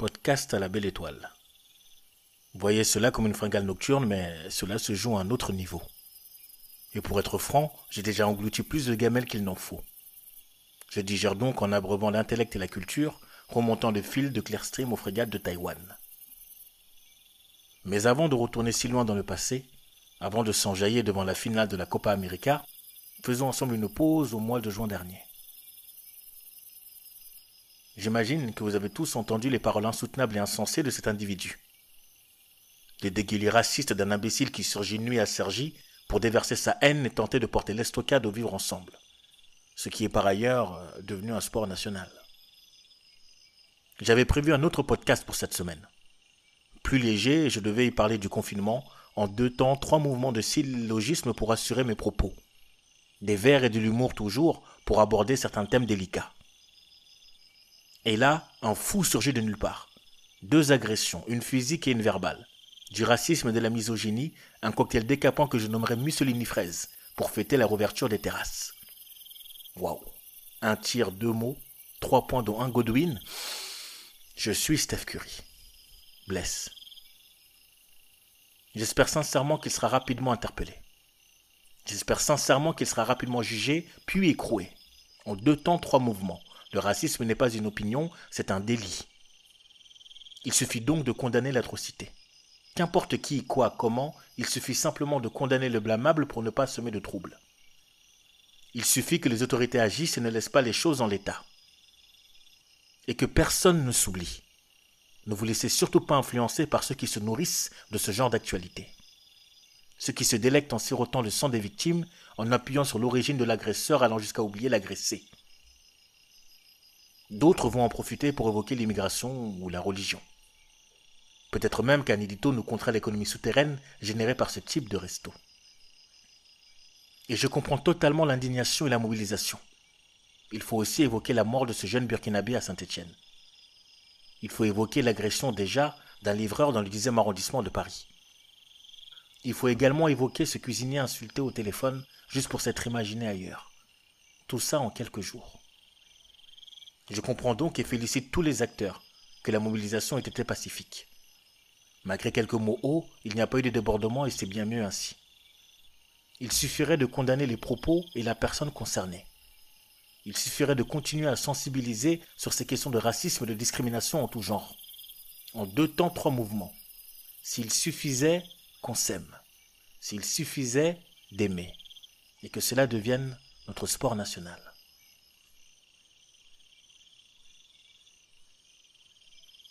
podcast à la belle étoile. Voyez cela comme une fringale nocturne, mais cela se joue à un autre niveau. Et pour être franc, j'ai déjà englouti plus de gamelles qu'il n'en faut. Je digère donc en abreuvant l'intellect et la culture, remontant de fil de Clearstream aux frégates de Taïwan. Mais avant de retourner si loin dans le passé, avant de s'enjailler devant la finale de la Copa América, faisons ensemble une pause au mois de juin dernier. J'imagine que vous avez tous entendu les paroles insoutenables et insensées de cet individu. Les déguilés racistes d'un imbécile qui surgit nuit à Sergi pour déverser sa haine et tenter de porter l'estocade au vivre ensemble, ce qui est par ailleurs euh, devenu un sport national. J'avais prévu un autre podcast pour cette semaine. Plus léger, je devais y parler du confinement en deux temps, trois mouvements de syllogisme pour assurer mes propos. Des vers et de l'humour toujours pour aborder certains thèmes délicats. Et là, un fou surgit de nulle part. Deux agressions, une physique et une verbale. Du racisme et de la misogynie, un cocktail décapant que je nommerais Mussolini fraise pour fêter la rouverture des terrasses. Waouh. Un tir, deux mots, trois points dont un Godwin. Je suis Steph Curry. Bless. J'espère sincèrement qu'il sera rapidement interpellé. J'espère sincèrement qu'il sera rapidement jugé, puis écroué. En deux temps, trois mouvements. Le racisme n'est pas une opinion, c'est un délit. Il suffit donc de condamner l'atrocité. Qu'importe qui, quoi, comment, il suffit simplement de condamner le blâmable pour ne pas semer de troubles. Il suffit que les autorités agissent et ne laissent pas les choses en l'état. Et que personne ne s'oublie. Ne vous laissez surtout pas influencer par ceux qui se nourrissent de ce genre d'actualité. Ceux qui se délectent en sirotant le sang des victimes, en appuyant sur l'origine de l'agresseur allant jusqu'à oublier l'agressé. D'autres vont en profiter pour évoquer l'immigration ou la religion. Peut-être même qu'un édito nous comptera l'économie souterraine générée par ce type de resto. Et je comprends totalement l'indignation et la mobilisation. Il faut aussi évoquer la mort de ce jeune burkinabé à Saint-Étienne. Il faut évoquer l'agression déjà d'un livreur dans le 10e arrondissement de Paris. Il faut également évoquer ce cuisinier insulté au téléphone juste pour s'être imaginé ailleurs. Tout ça en quelques jours. Je comprends donc et félicite tous les acteurs que la mobilisation ait été pacifique. Malgré quelques mots hauts, il n'y a pas eu de débordement et c'est bien mieux ainsi. Il suffirait de condamner les propos et la personne concernée. Il suffirait de continuer à sensibiliser sur ces questions de racisme et de discrimination en tout genre. En deux temps, trois mouvements. S'il suffisait qu'on s'aime. S'il suffisait d'aimer. Et que cela devienne notre sport national.